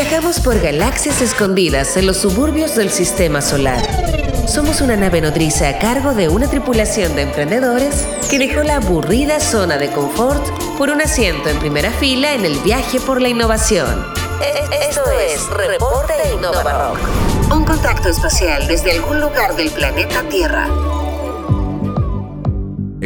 Viajamos por galaxias escondidas en los suburbios del sistema solar. Somos una nave nodriza a cargo de una tripulación de emprendedores que dejó la aburrida zona de confort por un asiento en primera fila en el viaje por la innovación. Esto es Reporte Innova Rock. Un contacto espacial desde algún lugar del planeta Tierra.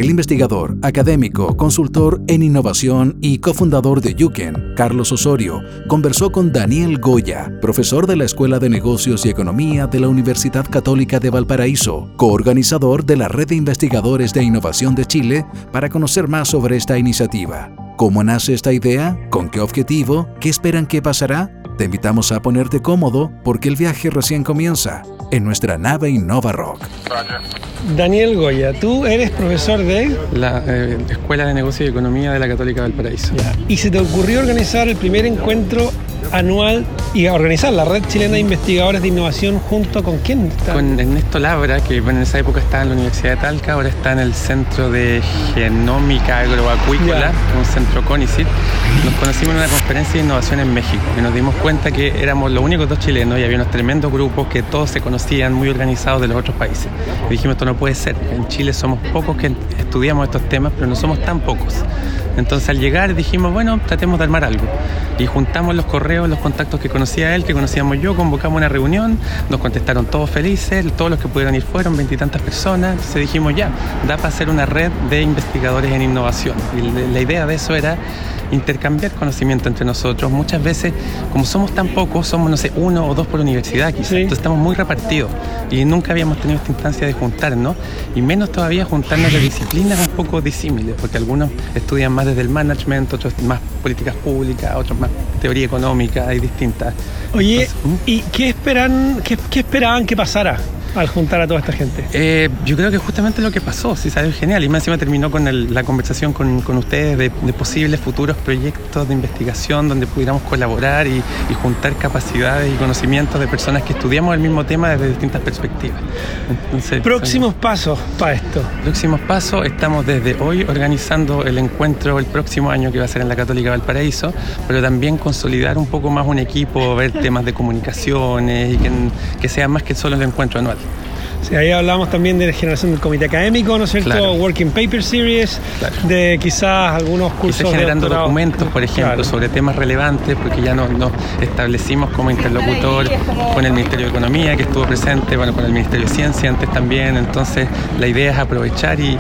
El investigador, académico, consultor en innovación y cofundador de Yuken, Carlos Osorio, conversó con Daniel Goya, profesor de la Escuela de Negocios y Economía de la Universidad Católica de Valparaíso, coorganizador de la Red de Investigadores de Innovación de Chile, para conocer más sobre esta iniciativa. ¿Cómo nace esta idea? ¿Con qué objetivo? ¿Qué esperan que pasará? Te invitamos a ponerte cómodo porque el viaje recién comienza en nuestra nave Innova Rock. Daniel Goya, tú eres profesor de... La eh, Escuela de Negocios y Economía de la Católica del Paraíso. Y se te ocurrió organizar el primer encuentro anual y organizar la Red Chilena de Investigadores de Innovación junto con quién está? Con Ernesto Labra, que bueno, en esa época estaba en la Universidad de Talca, ahora está en el Centro de Genómica Agroacuícola, un centro CONICIT. Nos conocimos en una conferencia de innovación en México y nos dimos cuenta que éramos los únicos dos chilenos y había unos tremendos grupos que todos se conocían, muy organizados de los otros países. Y dijimos, esto no puede ser. En Chile somos pocos que estudiamos estos temas, pero no somos tan pocos. Entonces al llegar dijimos, bueno, tratemos de armar algo. Y juntamos los correos, los contactos que conocía él, que conocíamos yo, convocamos una reunión, nos contestaron todos felices, todos los que pudieron ir fueron, veintitantas personas. Entonces dijimos, ya, da para hacer una red de investigadores en innovación. Y la idea de eso era intercambiar conocimiento entre nosotros. Muchas veces, como somos tan pocos, somos, no sé, uno o dos por universidad quizás. Entonces estamos muy repartidos y nunca habíamos tenido esta instancia de juntarnos y menos todavía juntarnos de disciplinas un poco disímiles, porque algunos estudian más desde el management, otros más políticas públicas, otros más teoría económica y distintas. Oye, ¿Mm? ¿y qué esperan, qué, qué esperaban que pasara? Al juntar a toda esta gente? Eh, yo creo que justamente lo que pasó, sí, salió genial. Y más encima terminó con la conversación con, con ustedes de, posibles futuros proyectos de investigación donde pudiéramos colaborar y, juntar capacidades y conocimientos de personas que estudiamos el mismo tema desde distintas perspectivas. Próximos pasos para esto. Próximos pasos, estamos desde hoy organizando el encuentro el próximo año que va a ser en la Católica Valparaíso, pero también consolidar un poco más un equipo, ver temas de comunicaciones y que, que sea más que solo el encuentro anual. Sí, ahí hablamos también de la generación del comité académico, ¿no es cierto? Working Paper Series, de quizás algunos cursos. Y generando documentos, por ejemplo, sobre temas relevantes, porque ya nos, establecimos como interlocutor con el Ministerio de Economía, que estuvo presente, bueno, con el Ministerio de Ciencia antes también. Entonces, la idea es aprovechar y,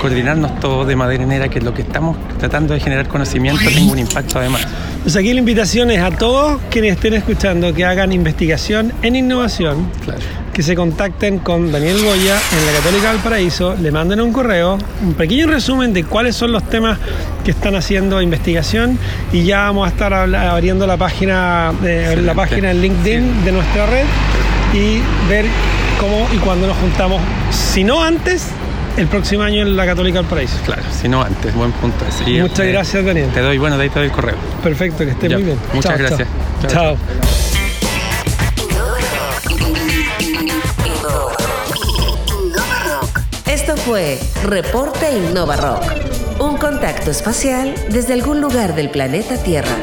coordinarnos todos de manera que lo que estamos tratando de generar conocimiento tenga un impacto además. Pues aquí la invitación es a todos quienes estén escuchando que hagan investigación en innovación. Claro que se contacten con Daniel Goya en la Católica del Paraíso, le manden un correo, un pequeño resumen de cuáles son los temas que están haciendo investigación y ya vamos a estar abriendo la página, eh, la página en LinkedIn de nuestra red y ver cómo y cuándo nos juntamos, si no antes, el próximo año en la Católica del Paraíso. Claro, si no antes, buen punto. Muchas eh, gracias, Daniel. Te doy, bueno, de ahí te doy el correo. Perfecto, que estés muy bien. Muchas gracias. chao. Fue Reporte Innova Rock, un contacto espacial desde algún lugar del planeta Tierra.